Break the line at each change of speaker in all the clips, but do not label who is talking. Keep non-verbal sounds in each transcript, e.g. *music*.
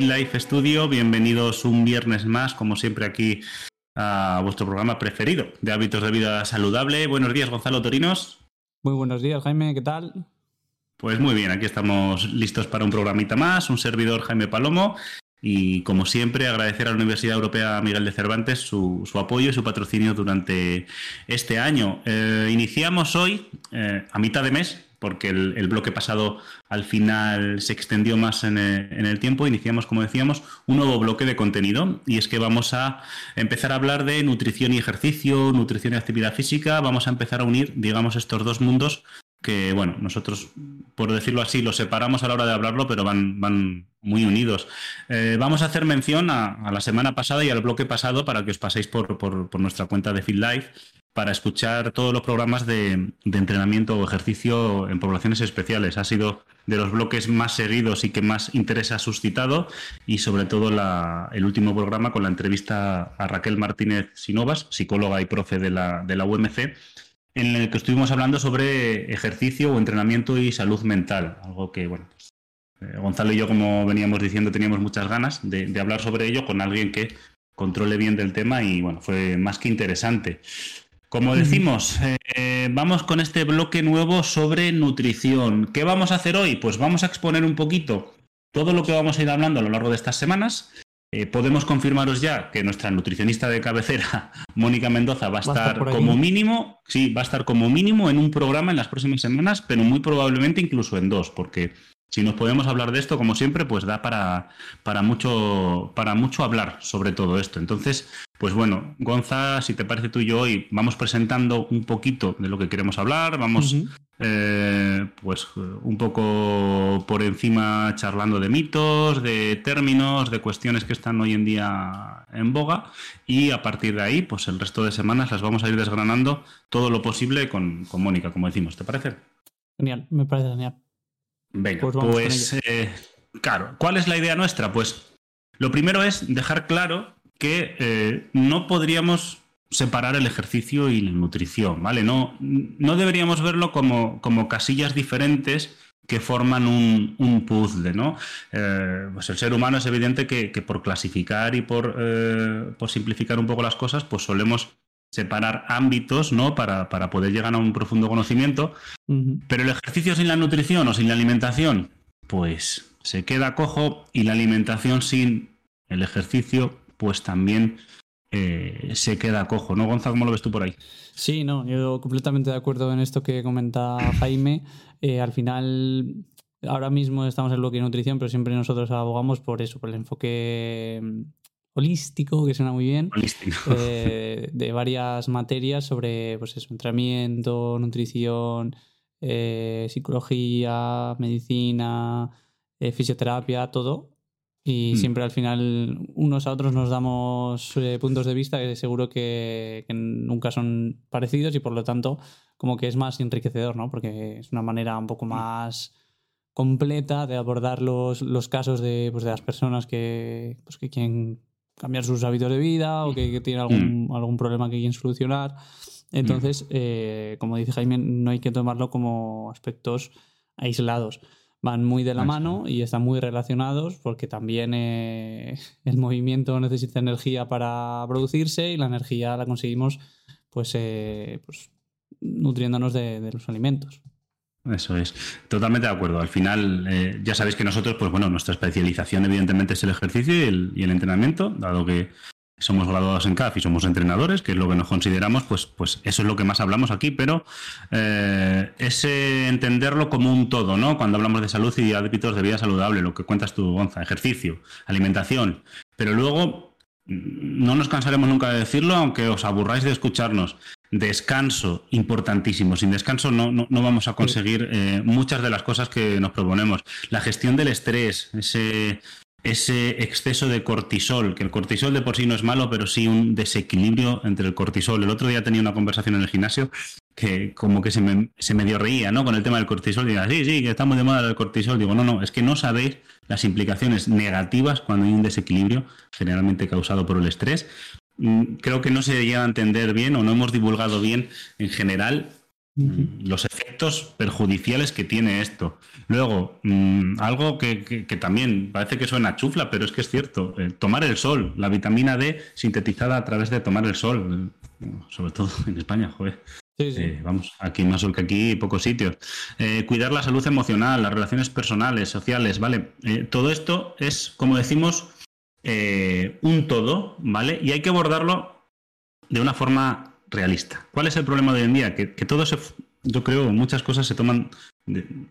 Life Studio, bienvenidos un viernes más, como siempre aquí a vuestro programa preferido de hábitos de vida saludable. Buenos días, Gonzalo Torinos.
Muy buenos días, Jaime, ¿qué tal?
Pues muy bien, aquí estamos listos para un programita más, un servidor Jaime Palomo y como siempre agradecer a la Universidad Europea Miguel de Cervantes su, apoyo y su patrocinio durante este año. Eh, iniciamos hoy, eh, a mitad de mes, porque el, bloque pasado al final se extendió más en el, tiempo. Iniciamos, como decíamos, un nuevo bloque de contenido y es que vamos a empezar a hablar de nutrición y ejercicio, nutrición y actividad física. Vamos a empezar a unir, digamos, estos dos mundos que, bueno, nosotros, por decirlo así, los separamos a la hora de hablarlo, pero van, muy unidos. Eh, vamos a hacer mención a, la semana pasada y al bloque pasado para que os paséis por, por, nuestra cuenta de FitLife para escuchar todos los programas de, entrenamiento o ejercicio en poblaciones especiales. Ha sido de los bloques más seguidos y que más interés ha suscitado y sobre todo el último programa con la entrevista a Raquel Martínez Sinovas, psicóloga y profe de la, de la UMC, en el que estuvimos hablando sobre ejercicio o entrenamiento y salud mental, algo que, bueno, eh, Gonzalo y yo, como veníamos diciendo, teníamos muchas ganas de, hablar sobre ello con alguien que controle bien del tema y, bueno, fue más que interesante. Como decimos, eh, vamos con este bloque nuevo sobre nutrición. ¿Qué vamos a hacer hoy? Pues vamos a exponer un poquito todo lo que vamos a ir hablando a lo largo de estas semanas. Eh, podemos confirmaros ya que nuestra nutricionista de cabecera, *laughs* Mónica Mendoza, va a estar, como mínimo, sí, va a estar como mínimo en un programa en las próximas semanas, pero muy probablemente incluso en dos, porque si nos podemos hablar de esto, como siempre, pues da para, para, mucho, para mucho hablar sobre todo esto. Entonces, pues bueno, Gonza, si te parece tú y yo hoy vamos presentando un poquito de lo que queremos hablar, vamos eh, pues un poco por encima charlando de mitos, de términos, de cuestiones que están hoy en día en boga y a partir de ahí, pues el resto de semanas las vamos a ir desgranando todo lo posible con, con Mónica, como decimos, ¿te parece?
Genial, me parece genial.
Venga, pues, pues eh, claro, ¿cuál es la idea nuestra? Pues lo primero es dejar claro que eh, no podríamos separar el ejercicio y la nutrición, ¿vale? No, no deberíamos verlo como, como casillas diferentes que forman un, puzzle, ¿no? Eh, pues el ser humano es evidente que, por clasificar y por, por, simplificar un poco las cosas, pues solemos separar ámbitos, ¿no? Para, para poder llegar a un profundo conocimiento. Pero el ejercicio sin la nutrición o sin la alimentación, pues se queda cojo y la alimentación sin el ejercicio, pues también eh, se queda cojo, ¿no, Gonzalo? ¿Cómo lo ves tú por ahí?
Sí, no, yo completamente de acuerdo en esto que comenta Jaime. Eh, al final, ahora mismo estamos en lo que es nutrición, pero siempre nosotros abogamos por eso, por el enfoque holístico, que suena muy bien, eh, de varias materias sobre pues eso, entrenamiento, nutrición, eh, psicología, medicina, eh, fisioterapia, todo. Y hmm. siempre al final unos a otros nos damos puntos de vista que seguro que, nunca son parecidos y por lo tanto como que es más enriquecedor, ¿no? Porque es una manera un poco hmm. más completa de abordar los, los casos de, pues, de las personas que, pues, que quieren cambiar sus hábitos de vida o que, tiene algún, mm. algún problema que quieren solucionar. Entonces, mm. eh, como dice Jaime, no hay que tomarlo como aspectos aislados. Van muy de la mano y están muy relacionados porque también eh, *laughs* el movimiento necesita energía para producirse y la energía la conseguimos pues, eh, pues nutriéndonos de los alimentos.
Eso es, totalmente de acuerdo. Al final, eh, ya sabéis que nosotros, pues bueno, nuestra especialización evidentemente es el ejercicio y el, entrenamiento, dado que somos graduados en CAF y somos entrenadores, que es lo que nos consideramos, pues, pues eso es lo que más hablamos aquí, pero eh, ese entenderlo como un todo, ¿no? Cuando hablamos de salud y hábitos de vida saludable, lo que cuentas tú, Gonza, ejercicio, alimentación, pero luego no nos cansaremos nunca de decirlo, aunque os aburráis de escucharnos descanso importantísimo. Sin descanso no, no, vamos a conseguir eh, muchas de las cosas que nos proponemos. La gestión del estrés, ese, ese exceso de cortisol, que el cortisol de por sí no es malo, pero sí un desequilibrio entre el cortisol. El otro día tenía una conversación en el gimnasio que como que se me, se medio reía, ¿no? Con el tema del cortisol. Diga, sí, sí, que estamos de moda del cortisol. Digo, no, no, es que no sabéis las implicaciones negativas cuando hay un desequilibrio generalmente causado por el estrés. Mm, creo que no se llega a entender bien o no hemos divulgado bien en general Mm, los efectos perjudiciales que tiene esto. Luego, mm, algo que, también parece que suena chufla, pero es que es cierto, eh, tomar el sol, la vitamina D sintetizada a través de tomar el sol, eh, sobre todo en España, joder. Eh, vamos, aquí más sol que aquí, pocos sitios. cuidar la salud emocional, las relaciones personales, sociales, ¿vale? todo esto es, como decimos, un todo, ¿vale? Y hay que abordarlo de una forma realista. ¿Cuál es el problema de hoy en día? Que, todo se, yo creo, muchas cosas se toman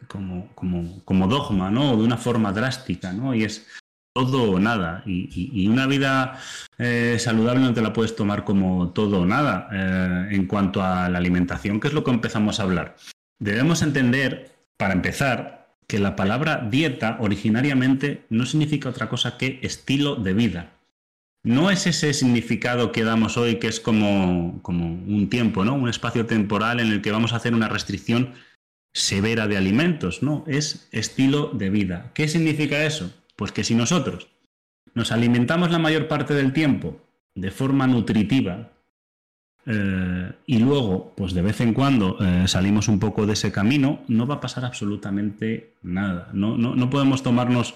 como, como, como, dogma, ¿no? De una forma drástica, ¿no? Y es todo o nada. Y, una vida eh, saludable no te la puedes tomar como todo o nada. Eh, en cuanto a la alimentación, ¿qué es lo que empezamos a hablar? Debemos entender, para empezar, que la palabra dieta originariamente no significa otra cosa que estilo de vida no es ese significado que damos hoy, que es como, como, un tiempo, ¿no? Un espacio temporal en el que vamos a hacer una restricción severa de alimentos, ¿no? Es estilo de vida. ¿Qué significa eso? Pues que si nosotros nos alimentamos la mayor parte del tiempo de forma nutritiva eh, y luego, pues de vez en cuando eh, salimos un poco de ese camino, no va a pasar absolutamente nada. No, no, no podemos tomarnos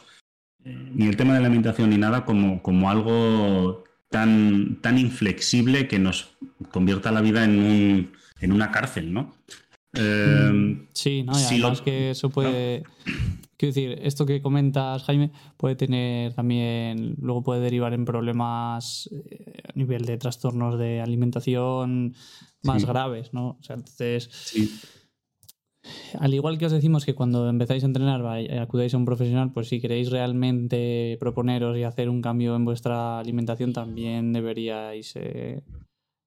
ni el tema de la alimentación ni nada como, como algo tan, tan inflexible que nos convierta la vida en, un, en una cárcel, ¿no?
Eh, sí, no, y además que eso puede. Quiero decir, esto que comentas, Jaime, puede tener también. Luego puede derivar en problemas eh, a nivel de trastornos de alimentación más graves, ¿no? O sea, entonces. Sí al igual que os decimos que cuando empezáis a entrenar acudáis a un profesional, pues si queréis realmente proponeros y hacer un cambio en vuestra alimentación, también deberíais eh,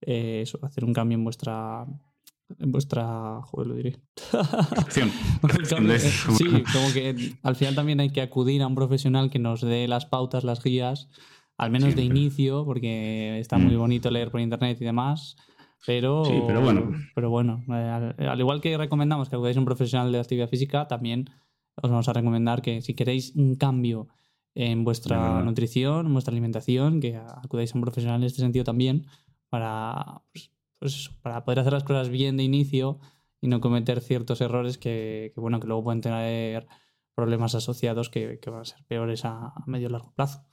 eh, hacer un cambio en vuestra en vuestra joder lo diré. *laughs* *laughs* Sí como que al final también hay que acudir a un profesional que nos dé las pautas las guías al menos de inicio porque está muy mm. bonito leer por internet y demás pero,
sí, pero bueno.
Pero bueno, eh, al, igual que recomendamos que acudáis a un profesional de actividad física, también os vamos a recomendar que si queréis un cambio en vuestra nutrición, en vuestra alimentación, que acudáis a un profesional en este sentido también, para, pues, pues para poder hacer las cosas bien de inicio y no cometer ciertos errores que, bueno, que luego pueden tener problemas asociados que, van a ser peores a, medio y largo plazo.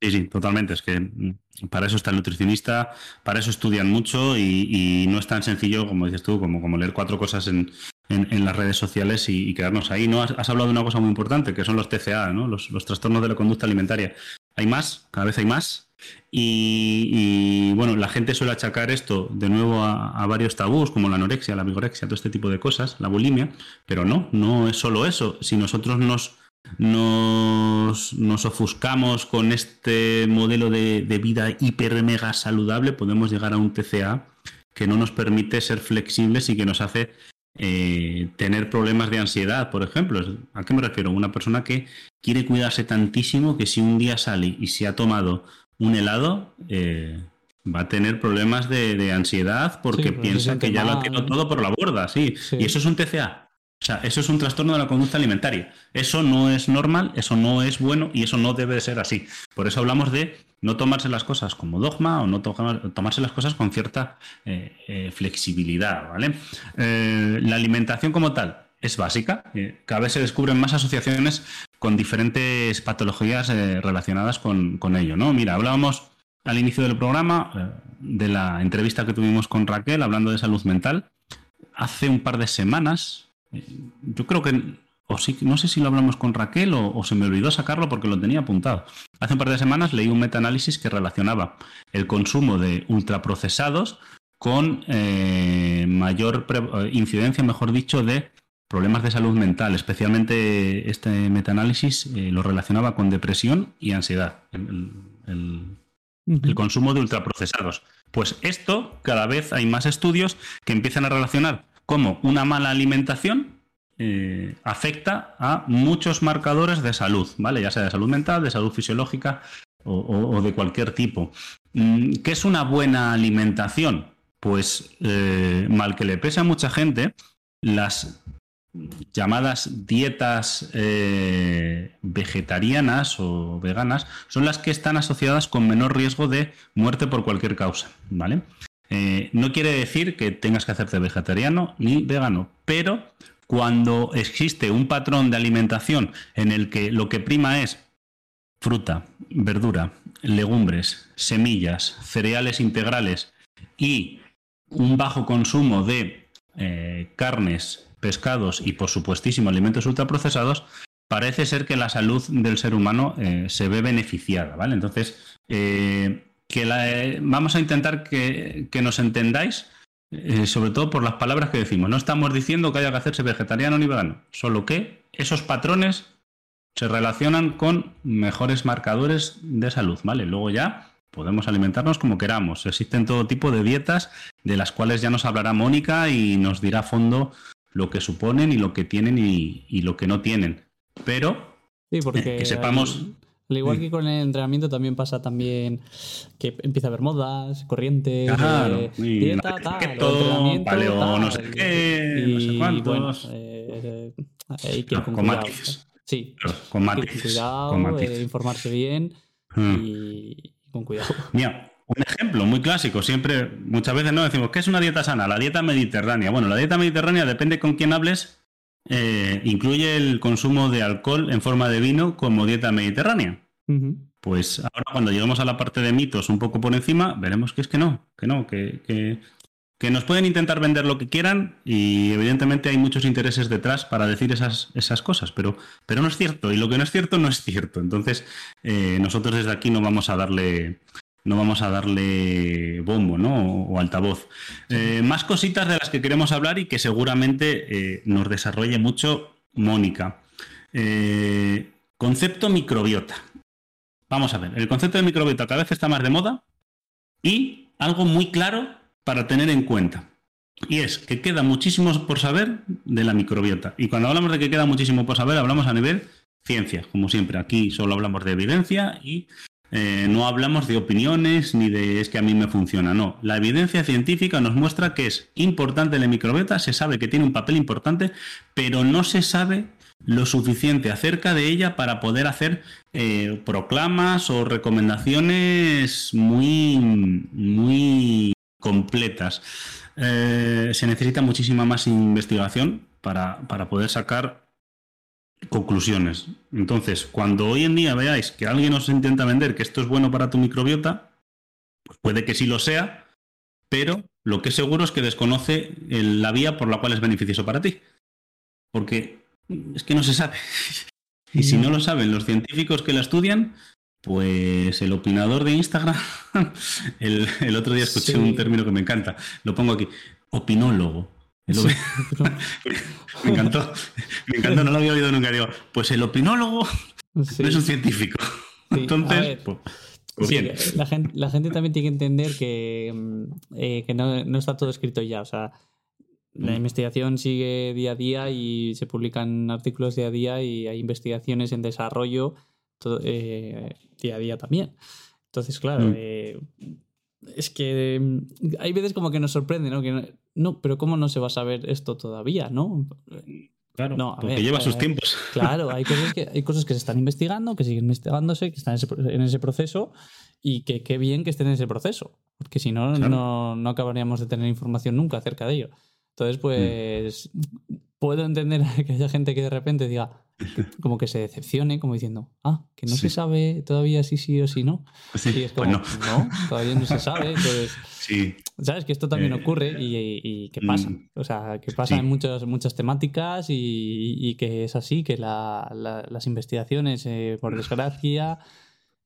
Sí, sí, totalmente. Es que mm, para eso está el nutricionista, para eso estudian mucho y, no es tan sencillo, como dices tú, como, como leer cuatro cosas en, las redes sociales y, quedarnos ahí. ¿no? Has, hablado de una cosa muy importante, que son los TCA, ¿no? los, trastornos de la conducta alimentaria. Hay más, cada vez hay más. Y, bueno, la gente suele achacar esto de nuevo a, varios tabús, como la anorexia, la vigorexia, todo este tipo de cosas, la bulimia, pero no, no es solo eso. Si nosotros nos nos, nos ofuscamos con este modelo de, vida hiper mega saludable, podemos llegar a un TCA que no nos permite ser flexibles y que nos hace eh, tener problemas de ansiedad, por ejemplo. ¿A qué me refiero? Una persona que quiere cuidarse tantísimo que si un día sale y se ha tomado un helado, eh, va a tener problemas de, ansiedad porque piensa que ya lo tirado todo por la borda, sí. Y eso es un TCA. O sea, eso es un trastorno de la conducta alimentaria. Eso no es normal, eso no es bueno y eso no debe ser así. Por eso hablamos de no tomarse las cosas como dogma o no tomarse las cosas con cierta eh, eh, flexibilidad, ¿vale? La alimentación como tal es básica. cada vez se descubren más asociaciones con diferentes patologías relacionadas con, con, ello, ¿no? Mira, hablábamos al inicio del programa de la entrevista que tuvimos con Raquel hablando de salud mental. Hace un par de semanas yo creo que, o sí, no sé si lo hablamos con Raquel o, se me olvidó sacarlo porque lo tenía apuntado. Hace un par de semanas leí un metaanálisis que relacionaba el consumo de ultraprocesados con eh, mayor eh, incidencia, mejor dicho, de problemas de salud mental. Especialmente este metaanálisis eh, lo relacionaba con depresión y ansiedad. el consumo de ultraprocesados. Pues esto, cada vez hay más estudios que empiezan a relacionar cómo una mala alimentación eh, afecta a muchos marcadores de salud, ¿vale? Ya sea de salud mental, de salud fisiológica o, de cualquier tipo. Mm, ¿Qué es una buena alimentación? Pues eh, mal que le pese a mucha gente, las llamadas dietas eh, vegetarianas o veganas son las que están asociadas con menor riesgo de muerte por cualquier causa, ¿vale? Eh, no quiere decir que tengas que hacerte vegetariano ni vegano, pero cuando existe un patrón de alimentación en el que lo que prima es fruta, verdura, legumbres, semillas, cereales integrales y un bajo consumo de eh, carnes, pescados y por supuestísimo alimentos ultraprocesados, parece ser que la salud del ser humano eh, se ve beneficiada, ¿vale? Entonces, eh, que vamos a intentar que, nos entendáis, sobre todo por las palabras que decimos. No estamos diciendo que haya que hacerse vegetariano ni vegano, solo que esos patrones se relacionan con mejores marcadores de salud, ¿vale? Luego ya podemos alimentarnos como queramos. Existen todo tipo de dietas de las cuales ya nos hablará Mónica y nos dirá a fondo lo que suponen y lo que tienen y, lo que no tienen. Pero
sí, porque
que sepamos...
Al igual que con el entrenamiento también pasa también que empieza a haber modas, corrientes,
claro, dieta, tal,
todo,
paleo, no sé qué, no sé cuántos.
eh, hay que
con matices.
Sí,
con matices.
Cuidado, eh, informarse bien hmm. y con cuidado. *laughs*
Mira, un ejemplo muy clásico, siempre, muchas veces no decimos, ¿qué es una dieta sana? La dieta mediterránea. Bueno, la dieta mediterránea depende con quién hables, eh, incluye el consumo de alcohol en forma de vino como dieta mediterránea. Pues ahora cuando lleguemos a la parte de mitos un poco por encima, veremos que es que no, que no, que, que que nos pueden intentar vender lo que quieran y evidentemente hay muchos intereses detrás para decir esas, esas cosas, pero, pero no es cierto y lo que no es cierto no es cierto. Entonces eh, nosotros desde aquí no vamos a darle no vamos a darle bombo ¿no? o, altavoz. Eh, más cositas de las que queremos hablar y que seguramente eh, nos desarrolle mucho Mónica. concepto microbiota. Vamos a ver, el concepto de microbiota cada vez está más de moda y algo muy claro para tener en cuenta. Y es que queda muchísimo por saber de la microbiota. Y cuando hablamos de que queda muchísimo por saber, hablamos a nivel ciencia, como siempre. Aquí solo hablamos de evidencia y eh, no hablamos de opiniones ni de es que a mí me funciona. No, la evidencia científica nos muestra que es importante la microbiota, se sabe que tiene un papel importante, pero no se sabe lo suficiente acerca de ella para poder hacer eh, proclamas o recomendaciones muy, muy completas. Eh, se necesita muchísima más investigación para, poder sacar conclusiones. Entonces, cuando hoy en día veáis que alguien os intenta vender que esto es bueno para tu microbiota, pues puede que sí lo sea, pero lo que es seguro es que desconoce la vía por la cual es beneficioso para ti. Porque es que no se sabe. *laughs* Y si no lo saben los científicos que la estudian, pues el opinador de Instagram, *laughs* el, otro día escuché un término que me encanta, lo pongo aquí, opinólogo. *laughs* me encantó, me encantó, no lo había oído nunca. Digo, pues el opinólogo no es un científico. Entonces, pues,
pues la, gente, la gente también tiene que entender que, mm, eh, que no, no, está todo escrito ya. O sea, la mm. investigación sigue día a día y se publican artículos día a día y hay investigaciones en desarrollo eh, día a día también. Entonces, claro, mm. eh, es que mm, hay veces como que nos sorprende, ¿no? Que no, pero ¿cómo no se va a saber esto todavía, no?
Claro, no, porque lleva sus tiempos. *laughs*
Claro, hay cosas, que, hay cosas que se están investigando, que siguen investigándose, que están en ese, proceso y que qué bien que estén en ese proceso, porque si no, no, no acabaríamos de tener información nunca acerca de ello. Entonces, pues puedo entender *laughs* que haya gente que de repente diga, *laughs* como que se decepcione, como diciendo, ah, que no se sabe todavía si sí o si no.
Sí,
y es como, no. todavía no se sabe. Entonces,
sí.
sabes que esto también eh, ocurre y, y, que pasa. Mm, o sea, que pasa en muchas, muchas temáticas y, que es así, que las investigaciones, eh, por desgracia,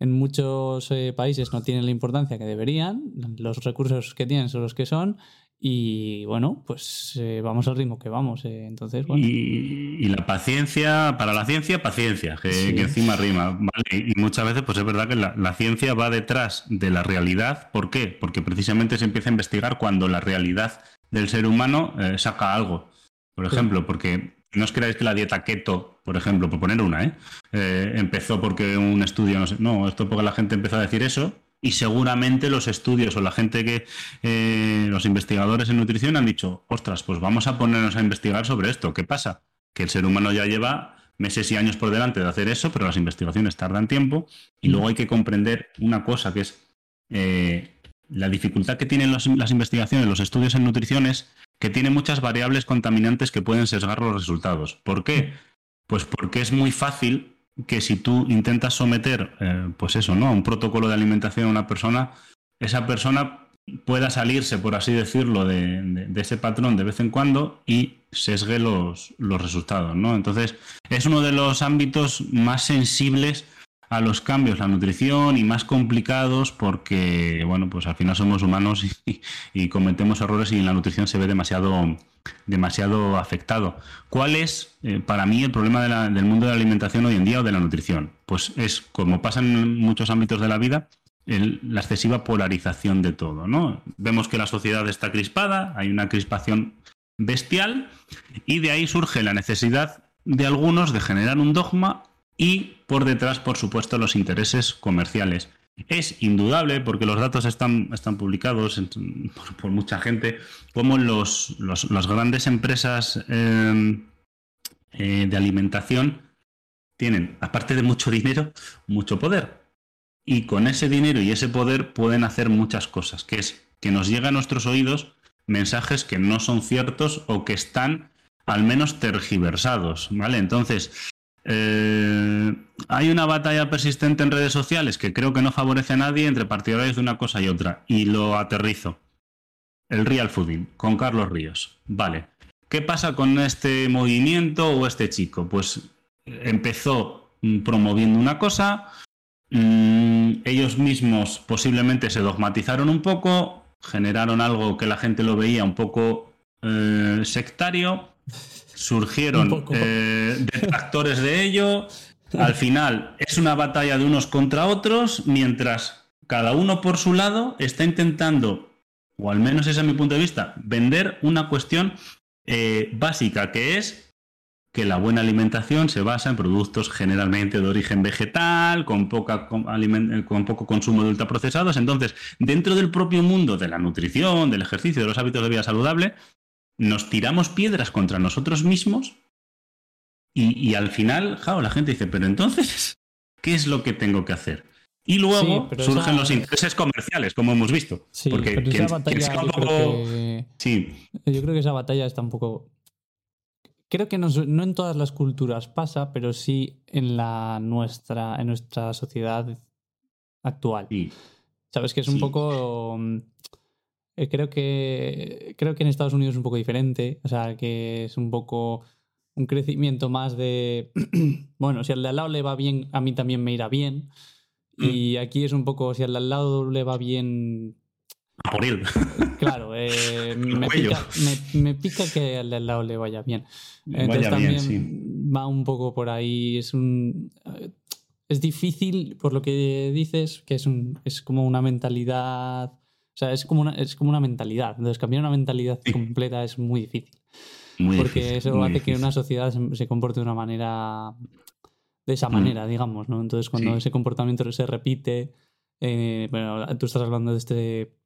en muchos eh, países no tienen la importancia que deberían, los recursos que tienen son los que son y bueno, pues eh, vamos al ritmo que vamos. Eh, entonces, bueno.
Y, la paciencia, para la ciencia, paciencia, que, encima rima. Y muchas veces, pues es verdad que la, ciencia va detrás de la realidad. ¿Por qué? Porque precisamente se empieza a investigar cuando la realidad del ser humano eh, saca algo. Por ejemplo, porque no os creáis que la dieta keto, por ejemplo, por poner una, empezó porque un estudio, no sé, no, esto porque la gente empezó a decir eso y seguramente los estudios o la gente que, eh, los investigadores en nutrición han dicho, ostras, pues vamos a ponernos a investigar sobre esto. ¿Qué pasa? Que el ser humano ya lleva meses y años por delante de hacer eso, pero las investigaciones tardan tiempo y luego hay que comprender una cosa que es, eh, la dificultad que tienen las investigaciones, los estudios en nutrición es que tiene muchas variables contaminantes que pueden sesgar los resultados. ¿Por qué? Pues porque es muy fácil que si tú intentas someter, eh, pues eso, ¿no? Un protocolo de alimentación a una persona, esa persona pueda salirse, por así decirlo, de, ese patrón de vez en cuando y sesgue los, los resultados, ¿no? Entonces, es uno de los ámbitos más sensibles a los cambios, la nutrición y más complicados porque, bueno, pues al final somos humanos y, cometemos errores y la nutrición se ve demasiado, demasiado afectado. ¿Cuál es, eh, para mí, el problema del mundo de la alimentación hoy en día o de la nutrición? Pues es, como pasa en muchos ámbitos de la vida, la excesiva polarización de todo, ¿no? Vemos que la sociedad está crispada, hay una crispación bestial y de ahí surge la necesidad de algunos de generar un dogma y por detrás, por supuesto, los intereses comerciales. Es indudable, porque los datos están, están publicados por, mucha gente, como los, las grandes empresas em, eh, de alimentación tienen, aparte de mucho dinero, mucho poder. Y con ese dinero y ese poder pueden hacer muchas cosas, que es que nos llega a nuestros oídos mensajes que no son ciertos o que están al menos tergiversados, ¿vale? Entonces, eh, hay una batalla persistente en redes sociales que creo que no favorece a nadie entre partidarios de una cosa y otra. Y lo aterrizo. El real fooding, con Carlos Ríos. Vale. ¿Qué pasa con este movimiento o este chico? Pues empezó mm, promoviendo una cosa, mm, ellos mismos posiblemente se dogmatizaron un poco, generaron algo que la gente lo veía un poco eh, sectario, surgieron eh, detractores de ello. Al final es una batalla de unos contra otros, mientras cada uno por su lado está intentando, o al menos ese es mi punto de vista, vender una cuestión eh, básica que es que la buena alimentación se basa en productos generalmente de origen vegetal, con, poca, con, con, poco consumo de ultraprocesados. Entonces, dentro del propio mundo de la nutrición, del ejercicio, de los hábitos de vida saludable, nos tiramos piedras contra nosotros mismos y, al final, la gente dice, pero entonces, *laughs* ¿qué es lo que tengo que hacer? Y luego surgen los intereses comerciales, como hemos visto.
Sí, porque esa batalla, yo, creo que... sí. yo creo que esa batalla está un poco... Creo que no, en todas las culturas pasa, pero sí en la nuestra, en nuestra sociedad actual. Sabes que es un poco eh, creo, que, creo que en Estados Unidos es un poco diferente, o sea, que es un poco un crecimiento más de, *clears throat* bueno, si al de al lado le va bien, a mí también me irá bien. Mm. Y aquí es un poco, si al de al lado le va bien...
A. *laughs*
Claro, eh, *laughs* me, pica, que al de al lado le vaya bien. Entonces también va un poco por ahí, es un... Es difícil, por lo que dices, que es, un, es como una mentalidad sea, es como una, es como una mentalidad. Entonces, cambiar una mentalidad completa es muy difícil. porque eso hace que una sociedad se, comporte de una manera. de esa mm. manera, digamos, ¿no? Entonces, cuando ese comportamiento se repite. Eh, bueno, tú estás hablando de este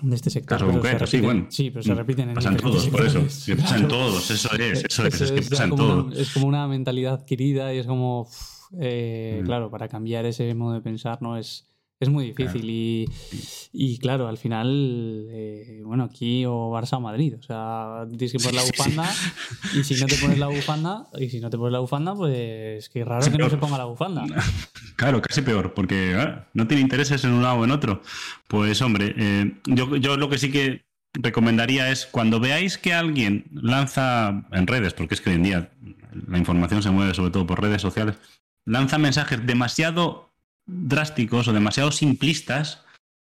de este sector.
Caso concreto, sí, bueno.
Sí, pero se mm. repiten en
Pasan todos, por eso. Se pasan todos, eso es, eso es, es, que pasan todos.
es como una mentalidad adquirida y es como, eh, mm. claro, para cambiar ese modo de pensar, ¿no? Es, es muy difícil y, y, claro, al final, eh, bueno, aquí o Barça o Madrid, o sea, tienes que poner la *laughs* bufanda y si no te pones la bufanda, y si no te pones la bufanda, pues qué raro que no se ponga la bufanda. *laughs*
Claro, casi peor, porque ah, no tiene intereses en un lado o en otro. Pues hombre, eh, yo, yo lo que sí que recomendaría es cuando veáis que alguien lanza en redes, porque es que hoy en día la información se mueve sobre todo por redes sociales, lanza mensajes demasiado drásticos o demasiado simplistas,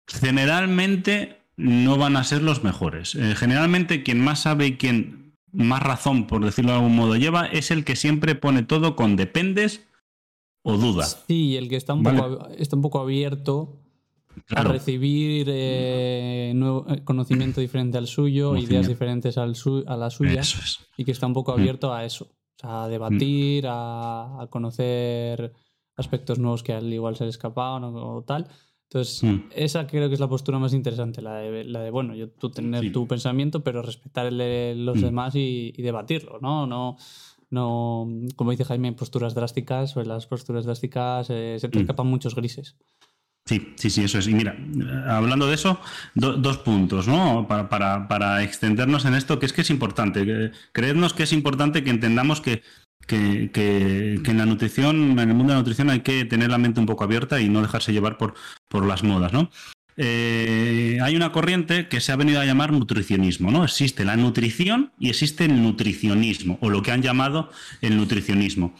generalmente no van a ser los mejores. Eh, generalmente quien más sabe y quien más razón, por decirlo de algún modo, lleva es el que siempre pone todo con dependes o duda.
Sí, el que está un, poco, está un poco abierto a recibir eh, nuevo, eh, conocimiento diferente al suyo, ideas diferentes al a la suya, y que está un poco mm. abierto a eso, a debatir, a, a conocer aspectos nuevos que al igual se le escapaban o, tal. Entonces, mm. esa creo que es la postura más interesante, la de, la de bueno, yo, tú tener tu pensamiento, pero respetar el de los mm. demás y, debatirlo, ¿no? No, no, como dice Jaime, posturas drásticas, o en las posturas drásticas eh, se te mm. escapan muchos grises.
Sí, sí, sí, eso es. Y mira, hablando de eso, dos puntos, ¿no? Para, extendernos en esto, que es que es importante. Creednos que es importante que entendamos que, que, en la nutrición, en el mundo de la nutrición, hay que tener la mente un poco abierta y no dejarse llevar por, por las modas, ¿no? Eh, hay una corriente que se ha venido a llamar nutricionismo, ¿no? Existe la nutrición y existe el nutricionismo, o lo que han llamado el nutricionismo.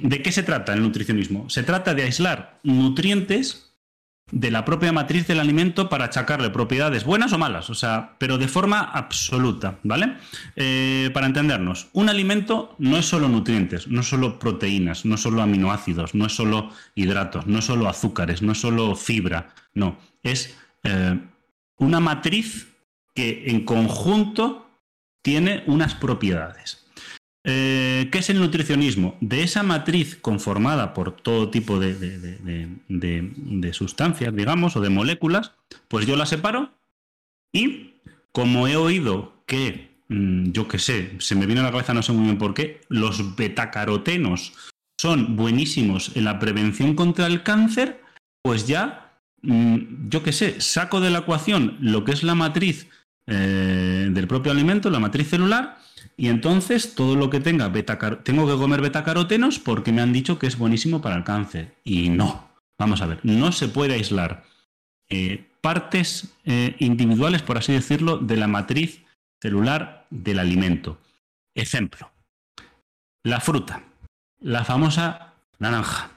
¿De qué se trata el nutricionismo? Se trata de aislar nutrientes de la propia matriz del alimento para achacarle propiedades buenas o malas, o sea, pero de forma absoluta, ¿vale? Eh, para entendernos, un alimento no es solo nutrientes, no es solo proteínas, no es solo aminoácidos, no es solo hidratos, no es solo azúcares, no es solo fibra, no, es eh, una matriz que en conjunto tiene unas propiedades. Eh, ¿Qué es el nutricionismo? De esa matriz conformada por todo tipo de, sustancias, digamos, o de moléculas, pues yo la separo y como he oído que, mm, yo qué sé, se me viene a la cabeza, no sé muy bien por qué, los betacarotenos son buenísimos en la prevención contra el cáncer, pues ya, mm, yo qué sé, saco de la ecuación lo que es la matriz eh, del propio alimento, la matriz celular, y entonces todo lo que tenga beta tengo que comer betacarotenos porque me han dicho que es buenísimo para el cáncer. Y no, vamos a ver, no se puede aislar eh, partes eh, individuales, por así decirlo, de la matriz celular del alimento. Ejemplo, la fruta, la famosa naranja.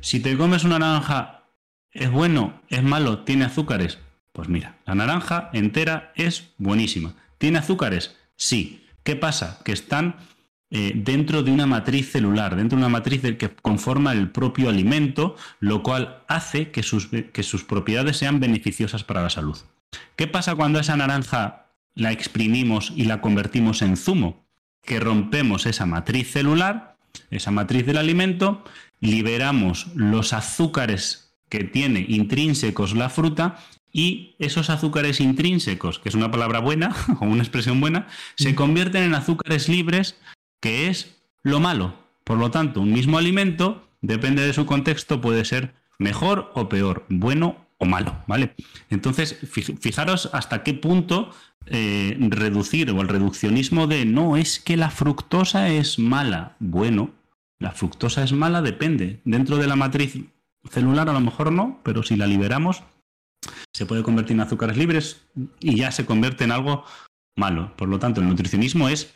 Si te comes una naranja, ¿es bueno? ¿Es malo? ¿Tiene azúcares? Pues mira, la naranja entera es buenísima. ¿Tiene azúcares? Sí. ¿Qué pasa? Que están eh, dentro de una matriz celular, dentro de una matriz que conforma el propio alimento, lo cual hace que sus, que sus propiedades sean beneficiosas para la salud. ¿Qué pasa cuando esa naranja la exprimimos y la convertimos en zumo? Que rompemos esa matriz celular, esa matriz del alimento, liberamos los azúcares que tiene intrínsecos la fruta y esos azúcares intrínsecos, que es una palabra buena *laughs* o una expresión buena, se convierten en azúcares libres, que es lo malo. Por lo tanto, un mismo alimento, depende de su contexto, puede ser mejor o peor, bueno o malo, ¿vale? Entonces, fijaros hasta qué punto eh, reducir o el reduccionismo de no es que la fructosa es mala. Bueno, la fructosa es mala, depende. Dentro de la matriz celular a lo mejor no, pero si la liberamos, se puede convertir en azúcares libres y ya se convierte en algo malo. Por lo tanto, el nutricionismo es,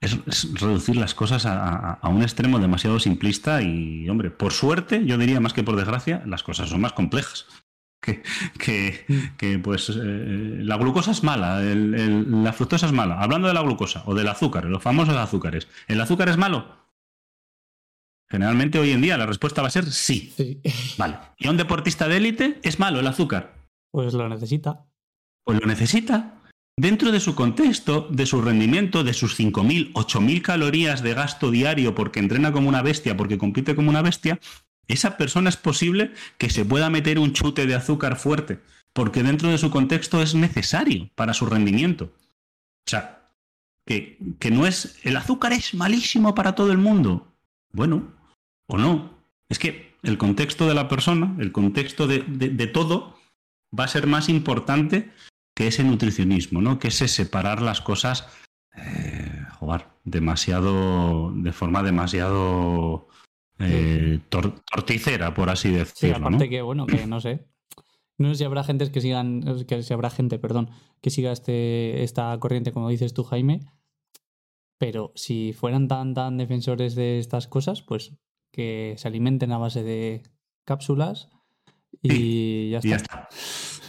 reducir las cosas a, un extremo demasiado simplista y, hombre, por suerte, yo diría más que por desgracia, las cosas son más complejas. *laughs* Que, que, pues eh, la glucosa es mala, la fructosa es mala. Hablando de la glucosa o del azúcar, los famosos azúcares, ¿el azúcar es malo? Generalmente hoy en día la respuesta va a ser sí. sí. Vale. ¿Y a un deportista de élite es malo el azúcar?
Pues lo necesita.
Pues lo necesita. Dentro de su contexto, de su rendimiento, de sus 5.000, 8.000 calorías de gasto diario porque entrena como una bestia, porque compite como una bestia, esa persona es posible que se pueda meter un chute de azúcar fuerte, porque dentro de su contexto es necesario para su rendimiento. O sea, que, que no es... El azúcar es malísimo para todo el mundo. Bueno, o no. Es que el contexto de la persona, el contexto de, de todo, va a ser más importante que ese nutricionismo, ¿no? Que ese separar las cosas, eh, demasiado, de forma demasiado eh, torticera, por así decirlo.
Sí, aparte que, bueno, que no sé. No sé si habrá gente que sigan, que si habrá gente, perdón, que siga este, esta corriente, como dices tú, Jaime. Pero si fueran tan, tan defensores de estas cosas, pues que se alimenten a base de cápsulas y ya está.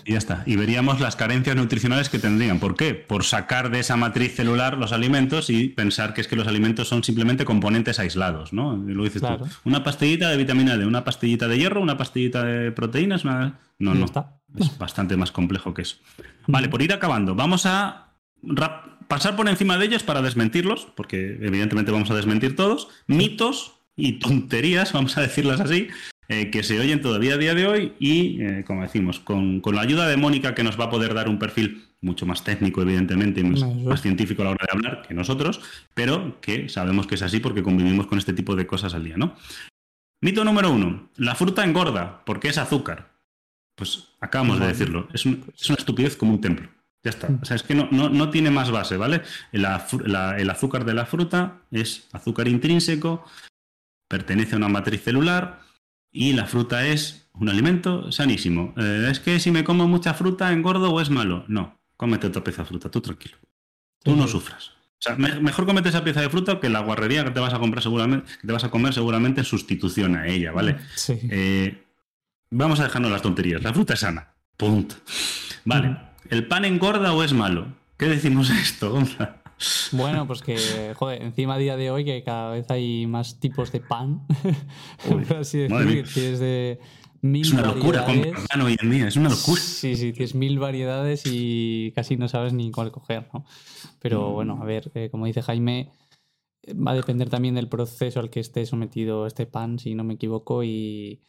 Y ya está. Y veríamos las carencias nutricionales que tendrían. ¿Por qué? Por sacar de esa matriz celular los alimentos y pensar que es que los alimentos son simplemente componentes aislados, ¿no? lo dices tú. Una pastillita de vitamina D, una pastillita de hierro, una pastillita de proteínas. No, no. Está. Es bastante más complejo que eso. Vale, por ir acabando, vamos a pasar por encima de ellos para desmentirlos, porque evidentemente vamos a desmentir todos. Mitos y tonterías, *laughs* vamos a decirlas así, eh, que se oyen todavía a día de hoy y, eh, como decimos, con, la ayuda de Mónica que nos va a poder dar un perfil mucho más técnico, evidentemente, y más, científico a la hora de hablar que nosotros, pero que sabemos que es así porque convivimos con este tipo de cosas al día, ¿no? Mito número uno, la fruta engorda porque es azúcar. Pues acabamos de decirlo. Es, una estupidez como un templo. Ya está. O sea, es que no, no, tiene más base, ¿vale? el azúcar de la fruta es azúcar intrínseco, pertenece a una matriz celular y la fruta es un alimento sanísimo. Eh, es que si me como mucha fruta engordo o es malo. No, cómete otra pieza de fruta, tú tranquilo. Tú no sufras. O sea, mejor comete esa pieza de fruta que la guarrería que te vas a comprar seguramente, que te vas a comer seguramente en sustitución a ella, ¿vale?
Sí.
Eh, vamos a dejarnos las tonterías. La fruta es sana. Punto. Vale. ¿El pan engorda o es malo? ¿Qué decimos esto, Gonzalo?
Bueno, pues que, joder, encima a día de hoy que cada vez hay más tipos de pan, *laughs* así decir, que es de mil
Es una locura pan hoy en día, es una locura.
Sí, sí, tienes mil variedades y casi no sabes ni cuál coger, ¿no? Pero mm. bueno, a ver, eh, como dice Jaime, va a depender también del proceso al que esté sometido este pan, si no me equivoco, y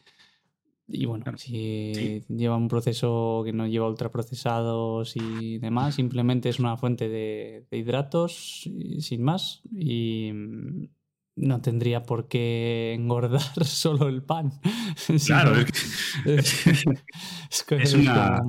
y bueno, si lleva un proceso que no lleva ultraprocesados y demás, simplemente es una fuente de, hidratos sin más y mm, no tendría por qué engordar *laughs* solo el pan. *laughs*
Claro, *laughs* es, es, una...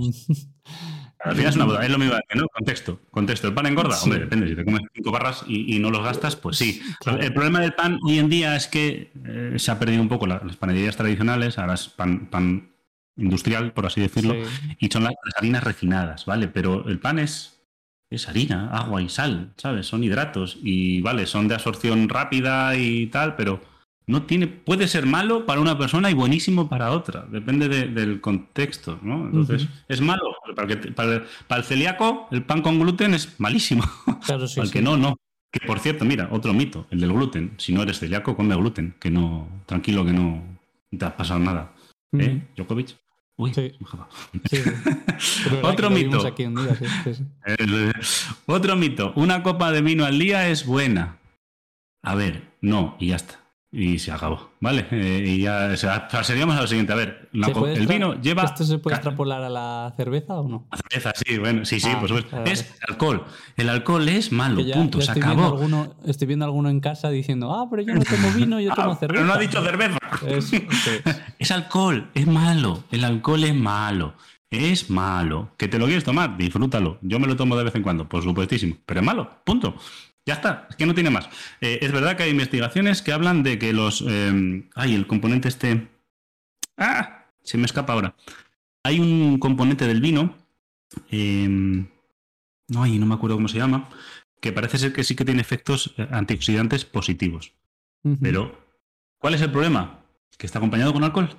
Al final es una boda, es lo mismo que ¿no? Contexto. Contexto. ¿El pan engorda? Hombre, depende. Si te comes cinco barras y, no los gastas, pues sí. El problema del pan hoy en día es que eh, se ha perdido un poco las panaderías tradicionales, ahora es pan, pan industrial, por así decirlo, y son las, harinas refinadas, ¿vale? Pero el pan es, es harina, agua y sal, ¿sabes? Son hidratos y, vale, son de absorción rápida y tal, pero no tiene, puede ser malo para una persona y buenísimo para otra. Depende del contexto, ¿no? Entonces, es malo. Para, el celíaco, el pan con gluten es malísimo. *laughs*
Claro, sí,
para el que no, no. Que por cierto, mira, otro mito, el del gluten. Si no eres celíaco, come gluten. Que no, tranquilo, que no te ha pasado nada. ¿Eh, Djokovic? Uy, sí. *laughs* Otro mito. *laughs* Otro mito. Una copa de vino al día es buena. A ver, no, y ya está y se acabó, ¿vale? Eh, y ya o sea, pasaríamos a lo siguiente. A ver, el vino lleva...
¿Esto se puede extrapolar a la cerveza o no?
A cerveza, sí, bueno, sí, sí, ah, por supuesto. Es alcohol. El alcohol es malo, punto, se acabó.
alguno, estoy viendo a alguno en casa diciendo, ah, pero yo no tomo vino, yo *laughs* tomo cerveza.
Pero no ha dicho cerveza. Es, *laughs* es alcohol, es malo. El alcohol es malo. Es malo. ¿Que te lo quieres tomar? Disfrútalo. Yo me lo tomo de vez en cuando, por supuestísimo. Pero es malo, punto. Ya está, es que no tiene más. Eh, es verdad que hay investigaciones que hablan de que los... Eh, ay, el componente este... ¡Ah! Se me escapa ahora. Hay un componente del vino... Eh, no, no me acuerdo cómo se llama. Que parece ser que sí que tiene efectos eh, antioxidantes positivos. Pero, ¿cuál es el problema? Que está acompañado con alcohol.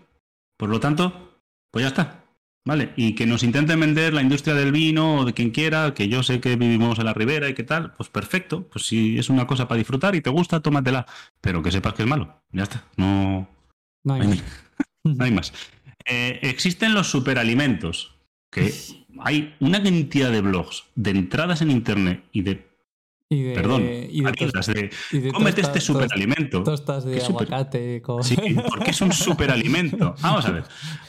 Por lo tanto, pues ya está. ¿Vale? Y que nos intenten vender la industria del vino o de quien quiera, que yo sé que vivimos en la ribera y qué tal, pues perfecto. Pues si es una cosa para disfrutar y te gusta, tómatela. Pero que sepas que es malo. Ya está. No,
no
hay, más. Eh, existen los superalimentos, que *laughs* hay una cantidad de blogs, de entradas en internet y de Perdón, y de, cómete este superalimento.
Tostas de aguacate.
Sí, porque es un *laughs* superalimento. Vamos a ver.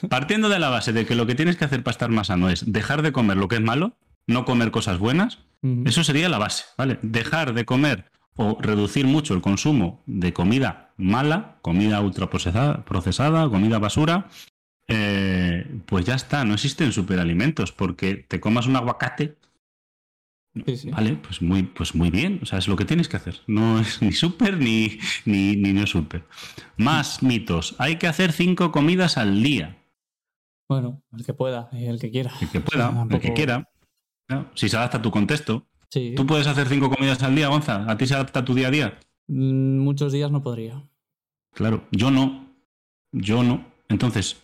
Partiendo de la base de que lo que tienes que hacer para estar más sano es dejar de comer lo que es malo, no comer cosas buenas, eso sería la base, ¿vale? Dejar de comer o reducir mucho el consumo de comida mala, comida ultraprocesada, procesada, comida basura, eh, pues ya está, no existen superalimentos, porque te comas un aguacate Vale, pues muy, pues muy bien. O sea, es lo que tienes que hacer. No es *laughs* ni súper ni, ni, ni no súper. Más mitos. Hay que hacer cinco comidas al día.
Bueno, el que pueda, el que quiera.
El que pueda, *laughs* el que quiera. Si se adapta a tu contexto.
Sí.
¿Tú puedes hacer cinco comidas al día, Gonza? ¿A ti se adapta a tu día a día?
Mm, muchos días no podría.
Claro, yo no. Yo no. Entonces,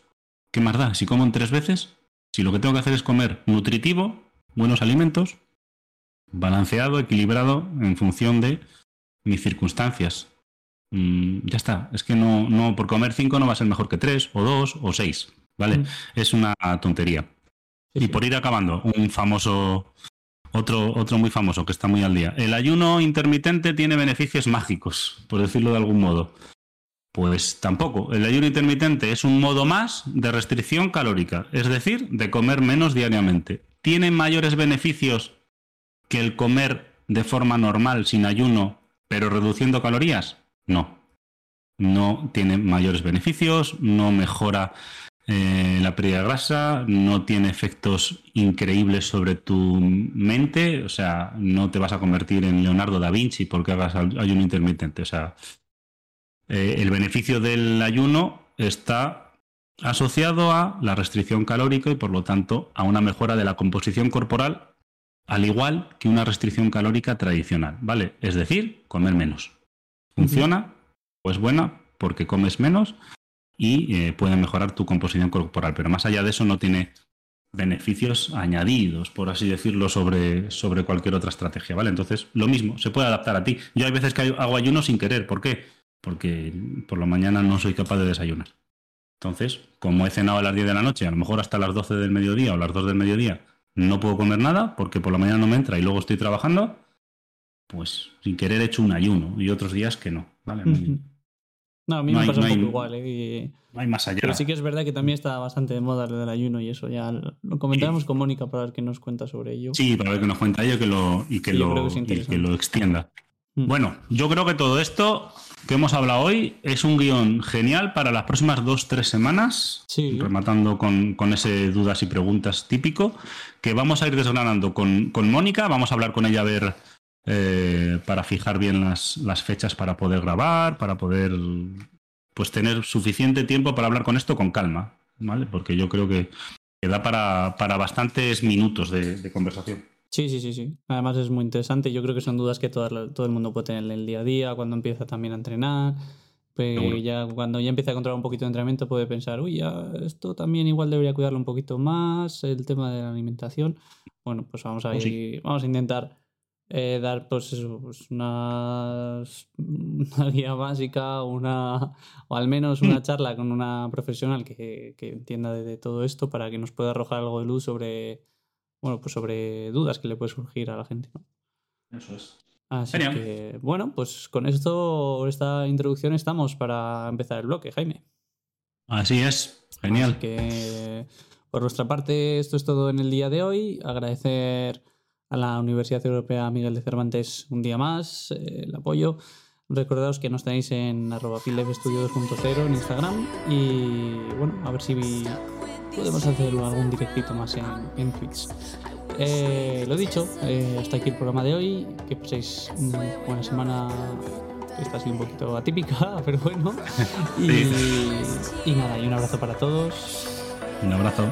¿qué más da? Si como en tres veces, si lo que tengo que hacer es comer nutritivo, buenos alimentos, balanceado, equilibrado en función de mis circunstancias. Mm, ya está. Es que no, no, por comer cinco no va a ser mejor que tres, o dos, o seis. ¿Vale? Mm. Es una tontería. y por ir acabando, un famoso. Otro, otro muy famoso que está muy al día. El ayuno intermitente tiene beneficios mágicos, por decirlo de algún modo. Pues tampoco. El ayuno intermitente es un modo más de restricción calórica, es decir, de comer menos diariamente. ¿Tiene mayores beneficios que el comer de forma normal, sin ayuno, pero reduciendo calorías? No. No tiene mayores beneficios, no mejora eh, la pérdida de grasa, no tiene efectos increíbles sobre tu mente, o sea, no te vas a convertir en Leonardo da Vinci porque hagas ayuno intermitente, o sea, eh, el beneficio del ayuno está asociado a la restricción calórica y por lo tanto a una mejora de la composición corporal, al igual que una restricción calórica tradicional, ¿vale? Es decir, comer menos. ¿Funciona? Pues buena, porque comes menos y eh, puede mejorar tu composición corporal. Pero más allá de eso no tiene beneficios añadidos, por así decirlo, sobre, sobre cualquier otra estrategia, ¿vale? Entonces, lo mismo, se puede adaptar a ti. Yo hay veces que hago ayuno sin querer, ¿por qué? Porque por la mañana no soy capaz de desayunar. Entonces, como he cenado a las 10 de la noche, a lo mejor hasta las 12 del mediodía o las 2 del mediodía, no puedo comer nada porque por la mañana no me entra y luego estoy trabajando, pues sin querer he hecho un ayuno y otros días que no, ¿vale?
No, a mí me pasa un poco igual. ¿eh?
hay más allá.
Pero sí que es verdad que también está bastante de moda el del ayuno y eso. Ya lo comentaremos con Mónica para ver qué nos cuenta sobre ello.
Sí, para ver qué nos cuenta ella que lo, y, que lo, que lo extienda. Mm. Bueno, yo creo que todo esto que hemos hablado hoy es un guion genial para las próximas dos, tres semanas, sí. rematando con, con, ese dudas y preguntas típico, que vamos a ir desgranando con, con Mónica, vamos a hablar con ella a ver eh, para fijar bien las, las, fechas para poder grabar, para poder pues tener suficiente tiempo para hablar con esto con calma, ¿vale? Porque yo creo que, da para, para bastantes minutos de, conversación.
Sí, sí, sí, sí. Además es muy interesante. Yo creo que son dudas que todo, todo el mundo puede tener en el día a día, cuando empieza también a entrenar. Pues ya cuando ya empieza a controlar un poquito de entrenamiento puede pensar, uy, ya esto también igual debería cuidarlo un poquito más, el tema de la alimentación. Bueno, pues vamos a, ir, vamos a intentar eh, dar pues, pues *laughs* una, guía básica una, o al menos una *clears throat* charla con una profesional que, entienda de, todo esto para que nos pueda arrojar algo de luz sobre, bueno, pues sobre dudas que le puede surgir a la gente.
Eso es.
Así que, bueno, pues con esto, esta introducción estamos para empezar el bloque, Jaime.
Así es, genial.
que por nuestra parte, esto es todo en el día de hoy. Agradecer a la Universidad Europea Miguel de Cervantes un día más, eh, el apoyo. Recordaos que nos tenéis en arroba 2.0 en Instagram y bueno, a ver si podemos hacer algún directito más en, en Twitch. Eh, lo dicho, eh, hasta aquí el programa de hoy. Que paséis una buena semana. Esta ha sido un poquito atípica, *laughs* pero bueno. Y, y nada, y un abrazo para todos.
Un abrazo.